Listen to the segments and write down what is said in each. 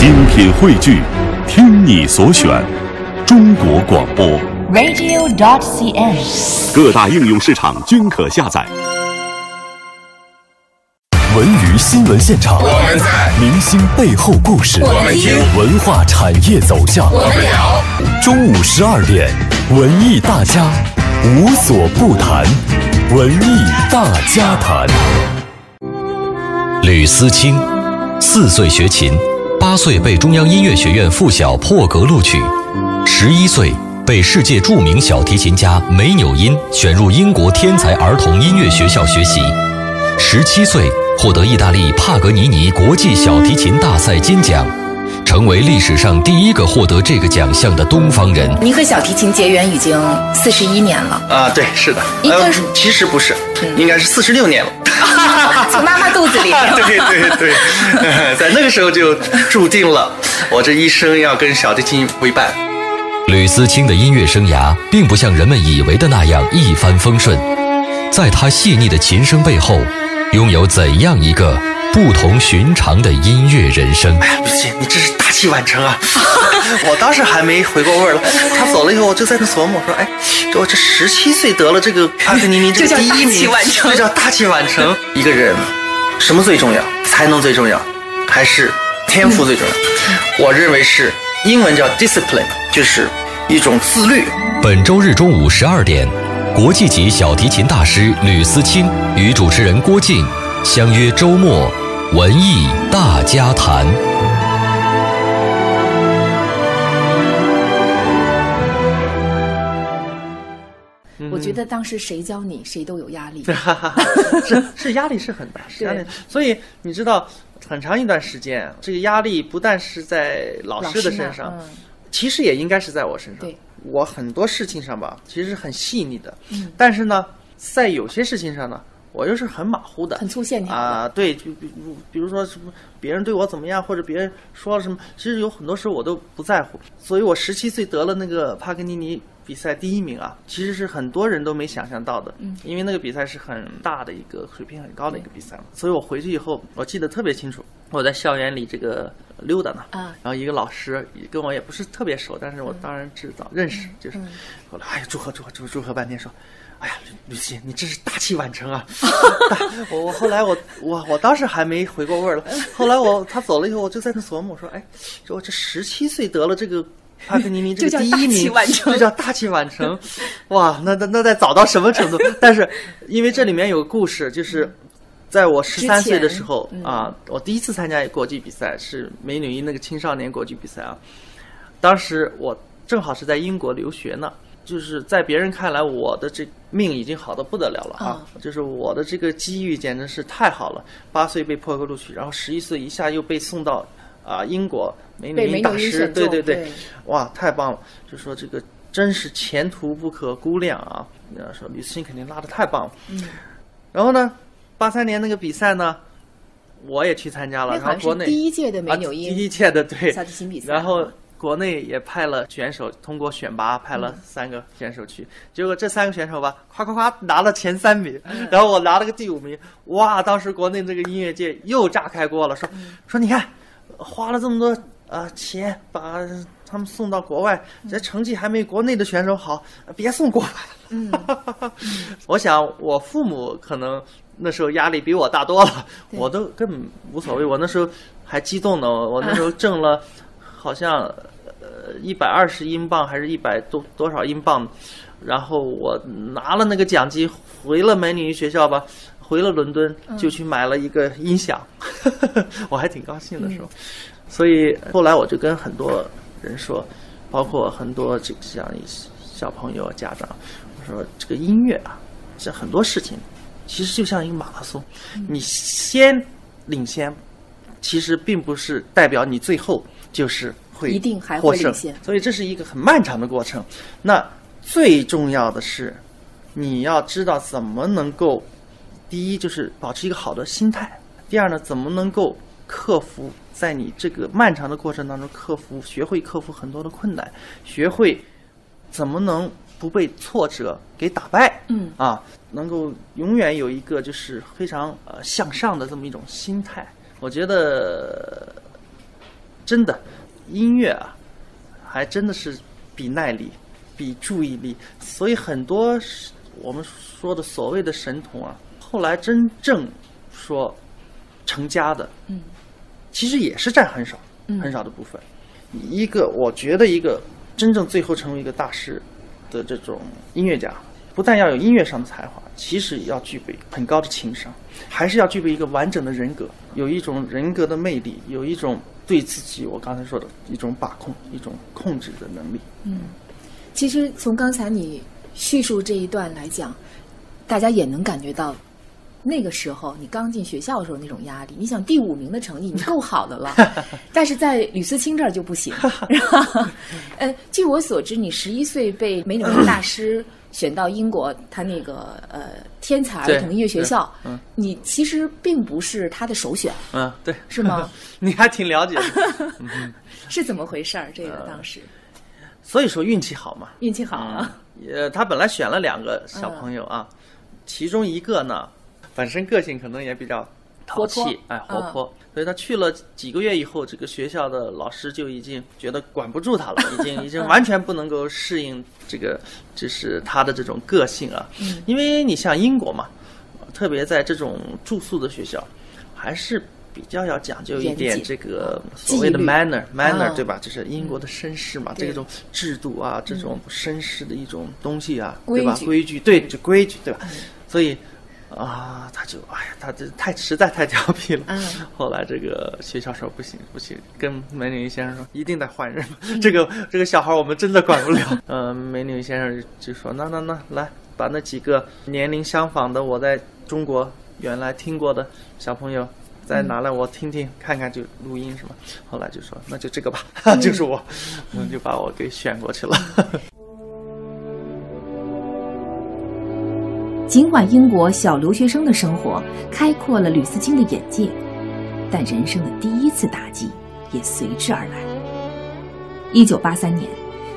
精品汇聚，听你所选，中国广播。radio.dot.cn，。各大应用市场均可下载。文娱新闻现场，我们在；明星背后故事，我们听；文化产业走向，我们聊。中午十二点，文艺大家无所不谈，文艺大家谈。吕思清，四岁学琴，八岁被中央音乐学院附小破格录取，十一岁被世界著名小提琴家梅纽因选入英国天才儿童音乐学校学习，十七岁获得意大利帕格尼尼国际小提琴大赛金奖，成为历史上第一个获得这个奖项的东方人。您和小提琴结缘已经四十一年了，啊，对，是的，应该是呃其实不是，应该是四十六年了。对 对对，呃 在那个时候就注定了我这一生要跟小提琴为伴。吕思清的音乐生涯并不像人们以为的那样一帆风顺，在他细腻的琴声背后，拥有怎样一个不同寻常的音乐人生？哎吕姐，你这是大器晚成啊！我当时还没回过味儿了，他走了以后，我就在那琢磨，我说，哎，我这十七岁得了这个帕格尼尼这个第一这叫大器名，晚成这叫大器晚成。一个人，什么最重要？才能最重要，还是天赋最重要？我认为是英文叫 discipline，就是一种自律。本周日中午十二点，国际级小提琴大师吕思清与主持人郭靖相约周末文艺大家谈。觉得当时谁教你，谁都有压力。是是压力是很大，是压力。所以你知道，很长一段时间，这个压力不但是在老师的身上，嗯、其实也应该是在我身上。对，我很多事情上吧，其实很细腻的，嗯、但是呢，在有些事情上呢，我又是很马虎的，很粗线条啊。对，就比如比如说什么别人对我怎么样，或者别人说了什么，其实有很多时候我都不在乎。所以我十七岁得了那个帕格尼尼。比赛第一名啊，其实是很多人都没想象到的，嗯，因为那个比赛是很大的一个水平很高的一个比赛嘛，所以我回去以后，我记得特别清楚，我在校园里这个溜达呢，啊，然后一个老师跟我也不是特别熟，但是我当然知道、嗯、认识，就是嗯、后来哎呀祝贺祝贺祝贺祝贺半天说，哎呀吕吕姐你真是大器晚成啊！我我后来我我我当时还没回过味儿了，后来我他走了以后，我就在那琢磨，我说哎，说我这十七岁得了这个。帕格尼尼这个第一名，这叫大器晚成，哇，那那那得早到什么程度？但是因为这里面有个故事，就是在我十三岁的时候、嗯、啊，我第一次参加国际比赛是美女一那个青少年国际比赛啊，当时我正好是在英国留学呢，就是在别人看来我的这命已经好的不得了了啊，嗯、就是我的这个机遇简直是太好了，八岁被破格录取，然后十一岁一下又被送到。啊，英国美女音大师，对对对，对哇，太棒了！就说这个真是前途不可估量啊！呃，说吕思欣肯定拉的太棒了。嗯。然后呢，八三年那个比赛呢，我也去参加了。然后国内第一届的美纽第一届的对小提琴比赛。然后国内也派了选手，通过选拔派了三个选手去。嗯、结果这三个选手吧，夸夸夸拿了前三名，嗯、然后我拿了个第五名。哇！当时国内这个音乐界又炸开锅了，说、嗯、说你看。花了这么多啊、呃、钱把他们送到国外，这成绩还没国内的选手好，别送国外。嗯，我想我父母可能那时候压力比我大多了，我都根本无所谓。我那时候还激动呢，我那时候挣了好像呃一百二十英镑还是一百多多少英镑，然后我拿了那个奖金回了美女学校吧。回了伦敦，就去买了一个音响，嗯、我还挺高兴的时候。嗯、所以后来我就跟很多人说，包括很多这个像小朋友、家长，我说这个音乐啊，这很多事情其实就像一个马拉松，嗯、你先领先，其实并不是代表你最后就是会一定还获胜。先。所以这是一个很漫长的过程。那最重要的是，你要知道怎么能够。第一就是保持一个好的心态，第二呢，怎么能够克服在你这个漫长的过程当中克服，学会克服很多的困难，学会怎么能不被挫折给打败，嗯啊，能够永远有一个就是非常呃向上的这么一种心态。我觉得真的音乐啊，还真的是比耐力、比注意力，所以很多我们说的所谓的神童啊，后来真正说成家的，嗯，其实也是占很少、很少的部分。一个我觉得一个真正最后成为一个大师的这种音乐家，不但要有音乐上的才华，其实也要具备很高的情商，还是要具备一个完整的人格，有一种人格的魅力，有一种对自己我刚才说的一种把控、一种控制的能力。嗯其实从刚才你叙述这一段来讲，大家也能感觉到，那个时候你刚进学校的时候那种压力。你想第五名的成绩已经够好的了，但是在吕思清这儿就不行？呃，据我所知，你十一岁被美纽约大师选到英国他那个呃天才儿童音乐学校，嗯你其实并不是他的首选，嗯，对，是吗？你还挺了解的，是怎么回事儿？这个当时所以说运气好嘛。运气好啊，呃，他本来选了两个小朋友啊，其中一个呢，本身个性可能也比较淘气，哎，活泼，所以他去了几个月以后，这个学校的老师就已经觉得管不住他了，已经已经完全不能够适应这个，就是他的这种个性啊。嗯因为你像英国嘛，特别在这种住宿的学校，还是。比较要讲究一点这个所谓的 manner manner 啊对吧？就是英国的绅士嘛，这种制度啊，这种绅士的一种东西啊，对吧？规矩，对，就规矩，对吧？所以啊，他就哎呀，他这太实在太调皮了。嗯后来这个学校说不行不行，跟梅纽约先生说一定得换人，这个这个小孩我们真的管不了。呃，梅纽约先生就说那那那来把那几个年龄相仿的我在中国原来听过的小朋友。再拿来我听听看看，就录音是吗？后来就说那就这个吧，就是我，嗯，就把我给选过去了。尽管英国小留学生的生活开阔了吕思清的眼界，但人生的第一次打击也随之而来。一九八三年，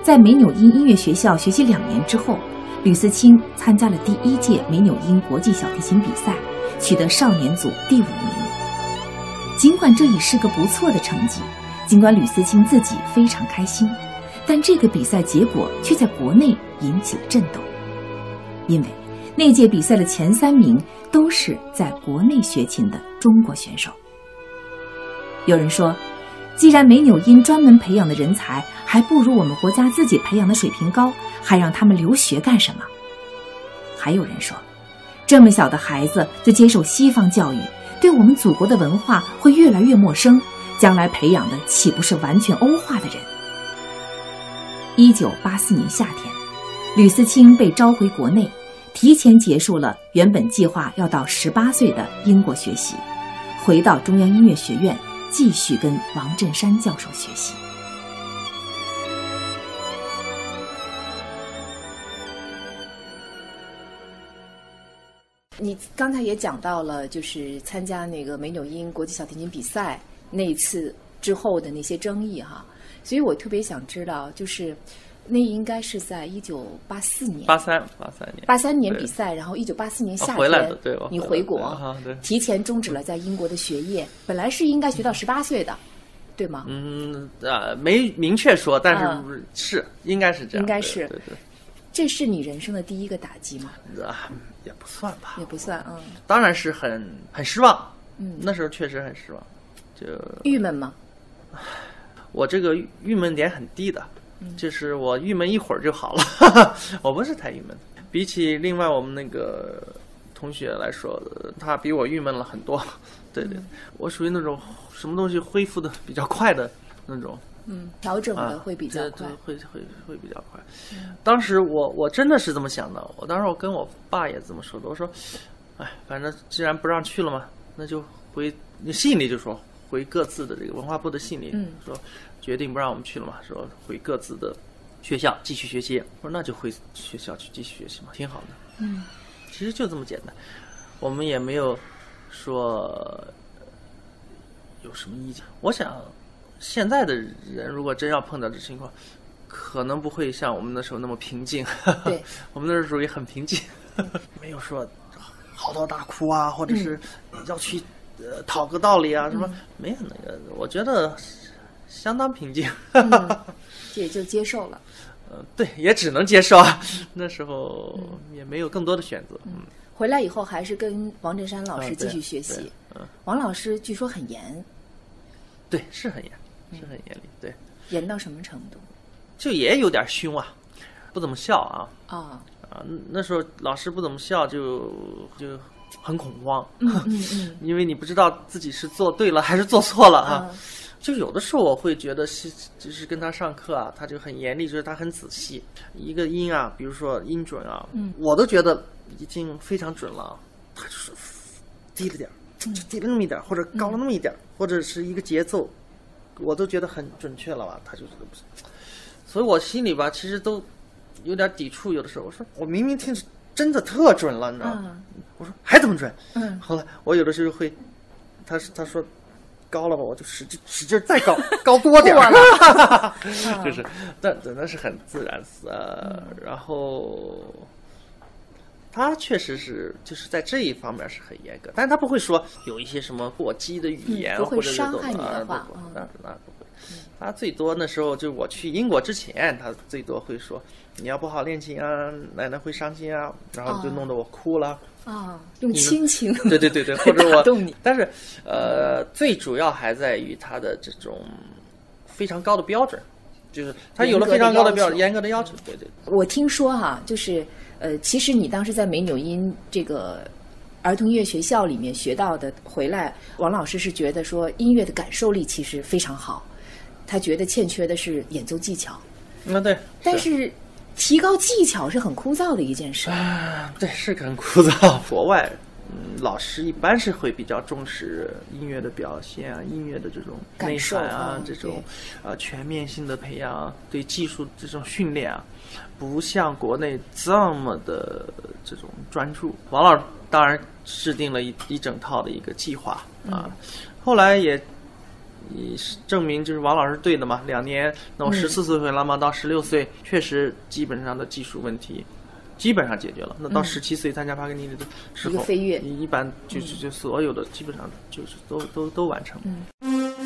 在美纽因音乐学校学习两年之后，吕思清参加了第一届美纽因国际小提琴比赛，取得少年组第五名。尽管这已是个不错的成绩，尽管吕思清自己非常开心，但这个比赛结果却在国内引起了震动，因为那届比赛的前三名都是在国内学琴的中国选手。有人说，既然美纽因专门培养的人才还不如我们国家自己培养的水平高，还让他们留学干什么？还有人说，这么小的孩子就接受西方教育，对我们祖国的文化会越来越陌生，将来培养的岂不是完全欧化的人？一九八四年夏天，吕思清被召回国内，提前结束了原本计划要到十八岁的英国学习，回到中央音乐学院继续跟王振山教授学习。你刚才也讲到了，就是参加那个美纽因国际小提琴比赛那一次之后的那些争议哈，所以我特别想知道，就是那应该是在一九八四年，八三八三年，八三年比赛，然后一九八四年夏天、啊回来的对我你回国，提前终止了在英国的学业，本来是应该学到十八岁的，对吗？嗯啊，没明确说，但啊。是是应该是这样，应该是。对对这是你人生的第一个打击吗？啊，也不算吧，也不算，嗯，当然是很很失望，嗯。那时候确实很失望，就郁闷吗？我这个郁闷点很低的，嗯就是我郁闷一会儿就好了，我不是太郁闷。比起另外我们那个同学来说，呃他比我郁闷了很多。对嗯。对，我属于那种什么东西恢复的比较快的那种。嗯，调整啊，的会比较快。对对，会会会比较快。当时我我真的是这么想的，我当时我跟我爸也这么说的，我说，哎，反正既然不让去了嘛，那就回，你心里就说回各自的这个文化部的信里、嗯说，决定不让我们去了嘛，说回各自的学校继续学习。我说那就回学校去继续学习嘛，挺好的。嗯，其实就这么简单，我们也没有说呃有什么意见。我想现在的人如果真要碰到这情况，可能不会像我们那时候那么平静。对，我们那时候属于很平静，没有说嚎啕大哭啊，或者是要去呃讨个道理啊什么，没有那个。我觉得相当平静。嗯，也就接受了。呃，对，也只能接受啊。那时候也没有更多的选择。嗯，回来以后还是跟王振山老师继续学习。对嗯，王老师据说很严，对，是很严，是很严厉。对，严到什么程度？就也有点凶啊，不怎么笑啊。啊，啊，那时候老师不怎么笑就，就很恐慌，嗯 嗯因为你不知道自己是做对了还是做错了啊。嗯。就有的时候我会觉得是，就是跟他上课啊，他就很严厉，就是他很仔细，一个音啊，比如说音准啊，嗯。我都觉得已经非常准了，他就是低了点儿，就低了那么一点儿，或者高了那么一点儿，或者是一个节奏，我都觉得很准确了吧，他就是。所以我心里吧，其实都有点抵触，有的时候。我说我明明听着真的特准了，你知道吗？嗯。我说还怎么准，嗯。后来我有的时候会，他是他说高了吧，我就使劲使劲再高，高多点儿，就是，但但那是很自然呃，然后他确实是就是在这一方面是很严格，但是他不会说有一些什么过激的语言、或者是伤害你的啊话那那不会。他最多那时候就我去英国之前，他最多会说你要不好练琴啊，奶奶会伤心啊，然后就哦弄得我哭了。啊，用亲情。对对对对，或者我 打动你，但是呃，最主要还在于他的这种非常高的标准，就是他有了非常高的标准，严严格的要求。对对，我听说哈、就是呃，其实你当时在美纽因这个儿童音乐学校里面学到的，回来王老师是觉得说音乐的感受力其实非常好，他觉得欠缺的是演奏技巧，那对，但是提高技巧是很枯燥的一件事。啊，对是很枯燥。国外，嗯，老师一般是会比较重视音乐的表现啊，音乐的这种内感受涵啊啊，这种呃全面性的培养啊，对技术这种训练啊，不像国内这么的这种专注。王老师当然制定了一一整套的一个计划啊，后来也。也是证明就是王老师对的嘛，两年，那我十四岁回来嘛，到十六岁确实基本上的技术问题基本上解决了。那到十七岁参加帕格尼尼的时候，一个飞跃一一般就是就所有的基本上就是都都都完成了。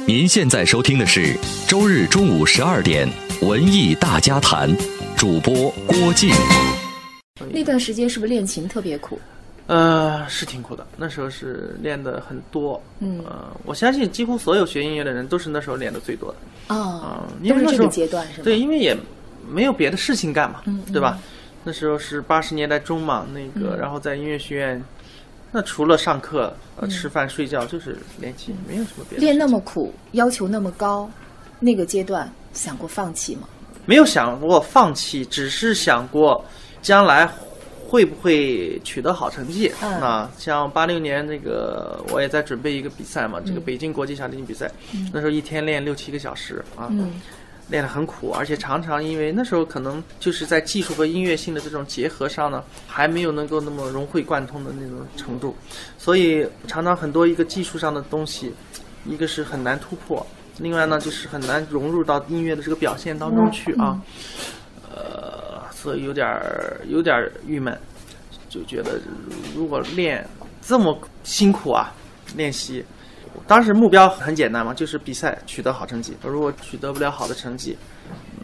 您现在收听的是周日中午十二点文艺大家谈，主播郭靖。那段时间是不是练琴特别苦？呃，是挺苦的，那时候是练的很多。嗯呃，我相信几乎所有学音乐的人都是那时候练的最多的。啊、嗯，因为那时候都是这个阶段是吗？对，因为也没有别的事情干嘛，嗯对吧？那时候是八十年代中嘛，那个、嗯然后在音乐学院，那除了上课、吃饭、睡觉，就是练琴，没有什么别的。练那么苦，要求那么高，那个阶段想过放弃吗？没有想过放弃，只是想过将来会不会取得好成绩。嗯。那像八六年那个，我也在准备一个比赛嘛，这个嗯。北京国际小提琴比赛，那时候一天练六七个小时啊。嗯。练得很苦，而且常常因为那时候可能就是在技术和音乐性的这种结合上呢，还没有能够那么融会贯通的那种程度，所以常常很多一个技术上的东西，一个是很难突破，另外呢就是很难融入到音乐的这个表现当中去啊，呃，所以有点儿有点儿郁闷，就觉得如果练这么辛苦啊，练习。当时目标很简单嘛，就是比赛取得好成绩。如果取得不了好的成绩，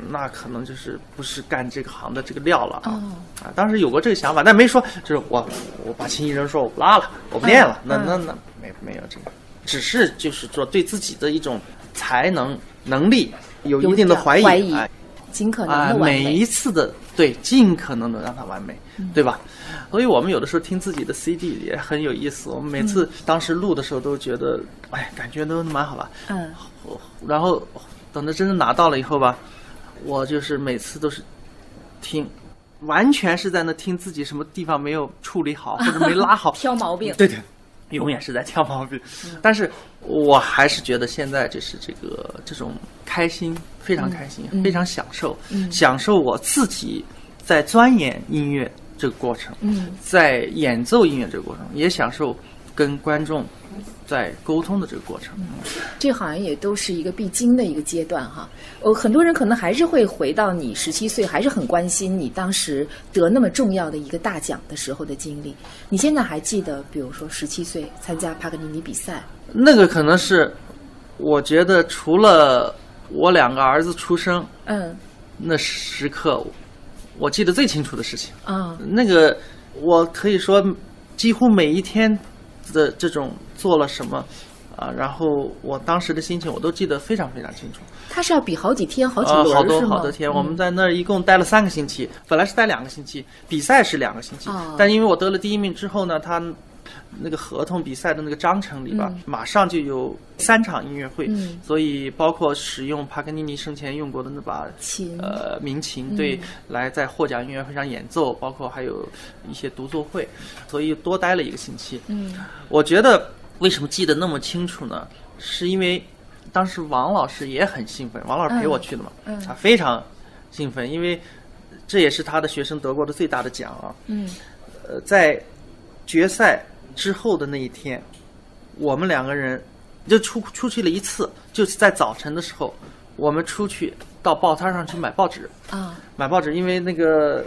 那可能就是不是干这个行的这个料了啊！哦啊，当时有过这个想法，但没说就是我我把琴一扔，说我不拉了，我不练了。嗯那那那没没有这个，只是就是说对自己的一种才能能力有一定的怀疑，怀疑哎尽可能每一。次的对，尽可能的让它完美，嗯对吧？所以我们有的时候听自己的 CD 也很有意思。我们每次当时录的时候都觉得，哎，感觉都蛮好吧。嗯然后等着真的拿到了以后吧，我就是每次都是听，完全是在那听自己什么地方没有处理好或者没拉好，挑毛病对对，永远是在挑毛病。但是我还是觉得现在就是这个这种开心，非常开心，非常享受，享受我自己在钻研音乐这个过程，嗯在演奏音乐这个过程，也享受跟观众在沟通的这个过程。这好像也都是一个必经的一个阶段哈。呃，很多人可能还是会回到你十七岁，还是很关心你当时得那么重要的一个大奖的时候的经历。你现在还记得，比如说十七岁参加帕格尼尼比赛，那个可能是，我觉得除了我两个儿子出生嗯那时刻，我记得最清楚的事情。啊那个我可以说，几乎每一天的这种做了什么啊，然后我当时的心情我都记得非常非常清楚。他是要比好几天、好几好多？好多天，嗯我们在那儿一共待了三个星期，本来是待两个星期，比赛是两个星期，哦但因为我得了第一名之后呢，他那个合同比赛的那个章程里吧，嗯。马上就有三场音乐会，嗯。所以包括使用帕格尼尼生前用过的那把琴。呃民琴，嗯。对，来在获奖音乐会上演奏，包括还有一些独奏会，所以多待了一个星期。嗯。我觉得为什么记得那么清楚呢？是因为当时王老师也很兴奋，王老师陪我去的嘛，他非常兴奋，因为这也是他的学生得过的最大的奖啊。嗯。呃，在决赛之后的那一天，我们两个人就出出去了一次，就是在早晨的时候，我们出去到报摊上去买报纸，啊。买报纸，因为那个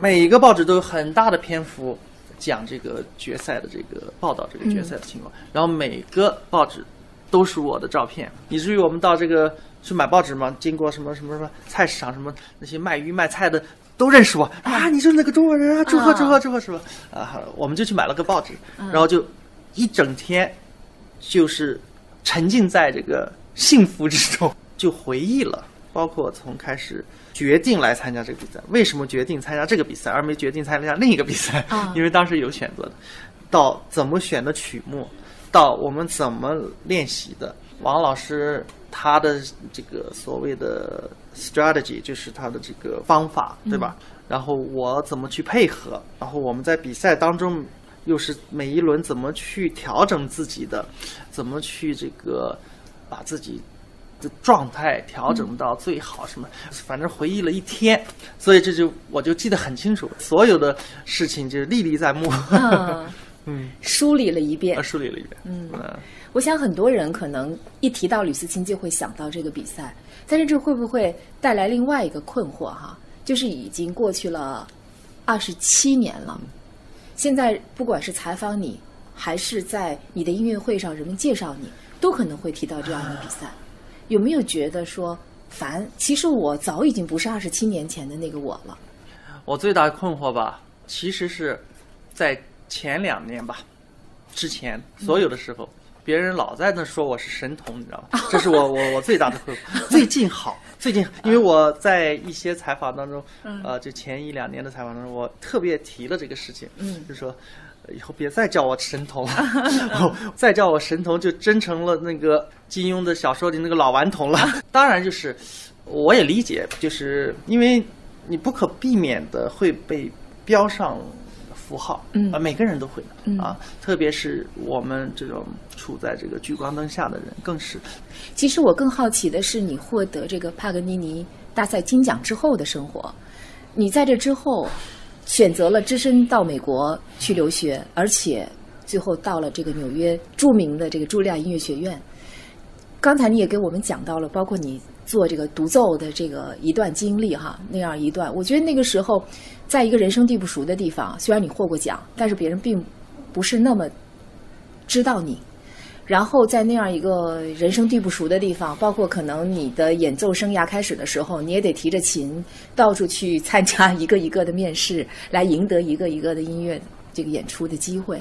每一个报纸都有很大的篇幅讲这个决赛的这个报道这个决赛的情况，然后每个报纸都是我的照片，以至于我们到这个去买报纸嘛，经过什么什么什么菜市场，什么那些卖鱼卖菜的都认识我啊，你是那个中国人啊，祝贺祝贺祝贺什么？啊，我们就去买了个报纸，然后就一整天就是沉浸在这个幸福之中，就回忆了，包括从开始决定来参加这个比赛，为什么决定参加这个比赛，而没决定参加另一个比赛？啊因为当时有选择的，到怎么选的曲目，到我们怎么练习的，王老师他的这个所谓的 strategy 就是他的这个方法，对吧？然后我怎么去配合，然后我们在比赛当中又是每一轮怎么去调整自己的，怎么去这个把自己的状态调整到最好，什么？反正回忆了一天，所以这就我就记得很清楚，所有的事情就是历历在目，啊，嗯，梳理了一遍。呃，。梳理了一遍，嗯。呃我想很多人可能一提到吕思清就会想到这个比赛，但是这会不会带来另外一个困惑哈？就是已经过去了二十七年了，现在不管是采访你，还是在你的音乐会上人们介绍你，都可能会提到这样的比赛。有没有觉得说烦？其实我早已经不是二十七年前的那个我了。我最大的困惑吧，其实是在前两年吧，之前所有的时候，别人老在那说我是神童，你知道吗？这是我 我我最大的困惑。最近好，最近因为我在一些采访当中，呃，就前一两年的采访当中，我特别提了这个事情，嗯就说。呃以后别再叫我神童了，再叫我神童就真成了那个金庸的小说里那个老顽童了。当然，就是我也理解，就是因为你不可避免的会被标上符号，嗯啊，每个人都会的、嗯啊，特别是我们这种处在这个聚光灯下的人，更是。其实我更好奇的是，你获得这个帕格尼尼大赛金奖之后的生活。你在这之后选择了只身到美国去留学，而且最后到了这个纽约著名的这个茱莉亚音乐学院。刚才你也给我们讲到了，包括你做这个独奏的这个一段经历哈，那样一段，我觉得那个时候，在一个人生地不熟的地方，虽然你获过奖，但是别人并不是那么知道你。然后在那样一个人生地不熟的地方，包括可能你的演奏生涯开始的时候，你也得提着琴到处去参加一个一个的面试，来赢得一个一个的音乐这个演出的机会。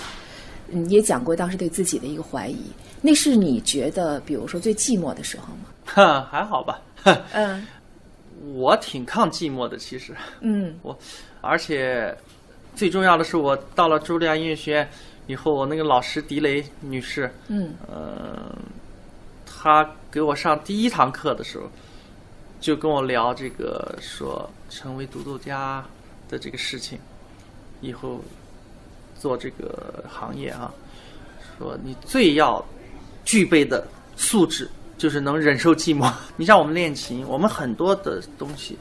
你也讲过当时对自己的一个怀疑，那是你觉得，比如说最寂寞的时候吗？哈，还好吧。嗯 我挺抗寂寞的，其实嗯我，而且最重要的是，我到了茱莉亚音乐学院以后，我那个老师狄雷女士，嗯呃，她给我上第一堂课的时候，就跟我聊这个说成为独奏家的这个事情，以后做这个行业啊，说你最要具备的素质就是能忍受寂寞。你像我们练琴，我们很多的东西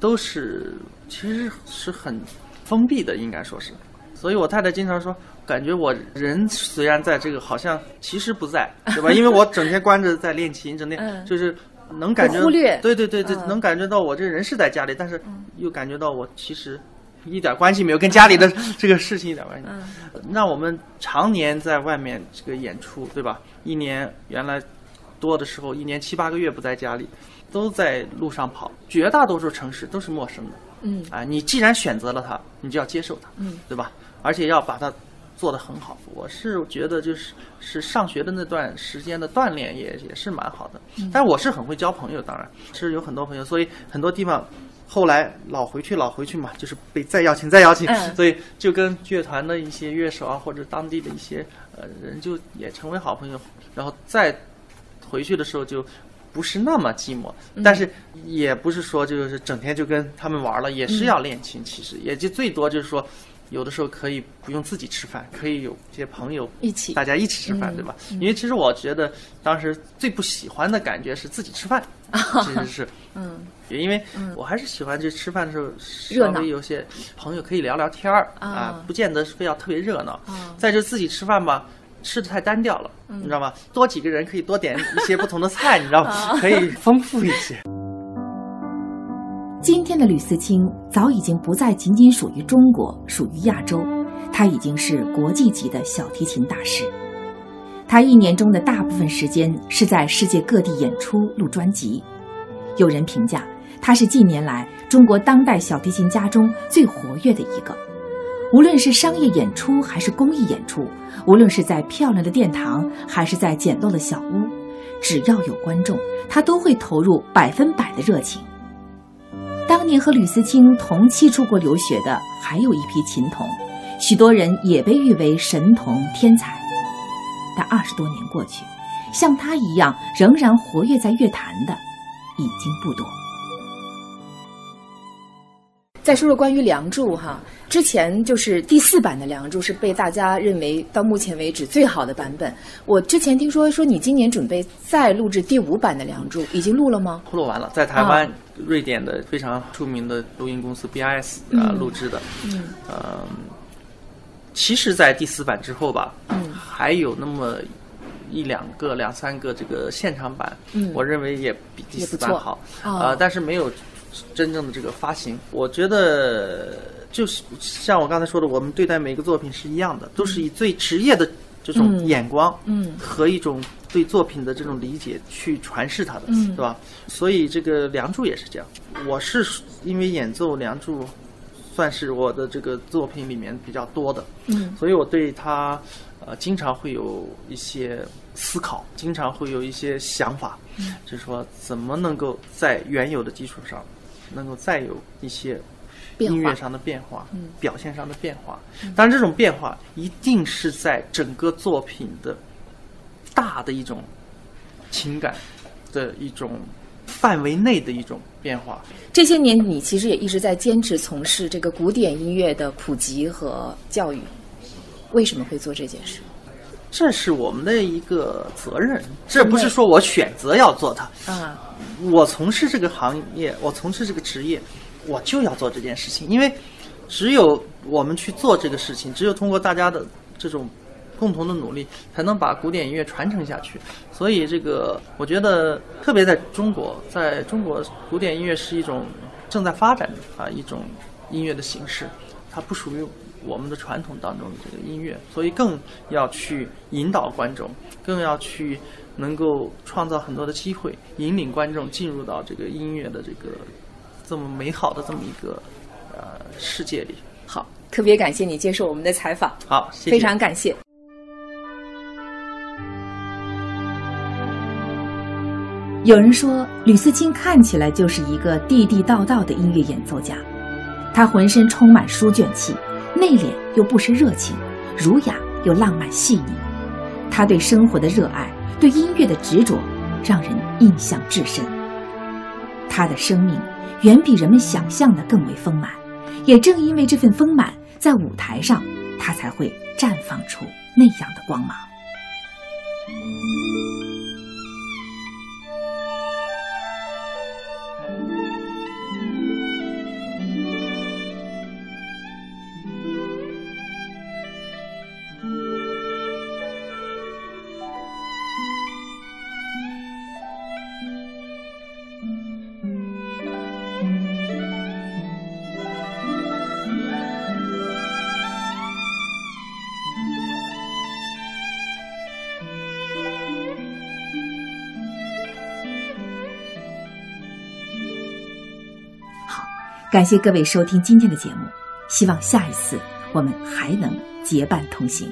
都是其实是很封闭的，应该说是。所以我太太经常说，感觉我人虽然在这个，好像其实不在，对吧？因为我整天关着在练琴，整天嗯就是能感觉忽略对对对对，嗯能感觉到我这人是在家里，但是又感觉到我其实一点关系没有，跟家里的 这个事情一点关系。嗯那我们常年在外面这个演出，对吧？一年原来多的时候，一年七八个月不在家里，都在路上跑，绝大多数城市都是陌生的。嗯啊，你既然选择了它，你就要接受它，嗯，对吧？而且要把它做得很好。我是觉得就是是上学的那段时间的锻炼也也是蛮好的。嗯但我是很会交朋友，当然是有很多朋友，所以很多地方后来老回去老回去嘛，就是被再邀请再邀请，嗯所以就跟乐团的一些乐手啊，或者当地的一些呃人就也成为好朋友，然后再回去的时候就。不是那么寂寞，嗯但是也不是说就是整天就跟他们玩了，也是嗯要练琴。其实也就最多就是说，有的时候可以不用自己吃饭，可以有些朋友一起大家一起吃饭，嗯对吧？因为其实我觉得当时最不喜欢的感觉是自己吃饭，其实是，嗯，也因为我还是喜欢就吃饭的时候稍微有些朋友可以聊聊天儿啊啊，不见得是非要特别热闹啊。再就自己吃饭吧。吃的太单调了，你知道吗？多几个人可以多点一些不同的菜，你知道吗？可以丰富一些。今天的吕思清早已经不再仅仅属于中国，属于亚洲，他已经是国际级的小提琴大师。他一年中的大部分时间是在世界各地演出、录专辑。有人评价他是近年来中国当代小提琴家中最活跃的一个。无论是商业演出还是公益演出，无论是在漂亮的殿堂还是在简陋的小屋，只要有观众，他都会投入百分百的热情。当年和吕思清同期出国留学的还有一批琴童，许多人也被誉为神童天才。但二十多年过去，像他一样仍然活跃在乐坛的已经不多。再说说关于《梁祝》哈，之前就是第四版的《梁祝》是被大家认为到目前为止最好的版本。我之前听说说你今年准备再录制第五版的《梁祝》，已经录了吗？录完了，在台湾、瑞典的非常出名的录音公司 BIS 啊、录制的。嗯呃，其实，在第四版之后吧，嗯还有那么一两个、两三个这个现场版，嗯我认为也比第四版好哦啊、但是没有真正的这个发行。我觉得就是像我刚才说的，我们对待每个作品是一样的，都是以最职业的这种嗯眼光，嗯和一种对作品的这种理解去传世它的，嗯对吧？所以这个《梁祝》也是这样。我是因为演奏《梁祝》，算是我的这个作品里面比较多的，嗯所以我对他呃经常会有一些思考，经常会有一些想法，嗯就是说怎么能够在原有的基础上，能够再有一些音乐上的变化，嗯表现上的变化。当然，这种变化一定是在整个作品的大的一种情感的一种范围内的一种变化。这些年你其实也一直在坚持从事这个古典音乐的普及和教育，为什么会做这件事？这是我们的一个责任，这不是说我选择要做它，啊，我从事这个行业，我从事这个职业，我就要做这件事情，因为只有我们去做这个事情，只有通过大家的这种共同的努力，才能把古典音乐传承下去。所以，这个我觉得，特别在中国，在中国，古典音乐是一种正在发展的啊一种音乐的形式，它不属于我们的传统当中的这个音乐，所以更要去引导观众，更要去能够创造很多的机会，引领观众进入到这个音乐的这个这么美好的这么一个呃世界里。好，特别感谢你接受我们的采访，好，谢谢。非常感谢。有人说，吕思清看起来就是一个地地道道的音乐演奏家，他浑身充满书卷气，内敛又不失热情，儒雅又浪漫细腻。他对生活的热爱，对音乐的执着，让人印象至深。他的生命远比人们想象的更为丰满，也正因为这份丰满，在舞台上，他才会绽放出那样的光芒。感谢各位收听今天的节目，希望下一次我们还能结伴同行。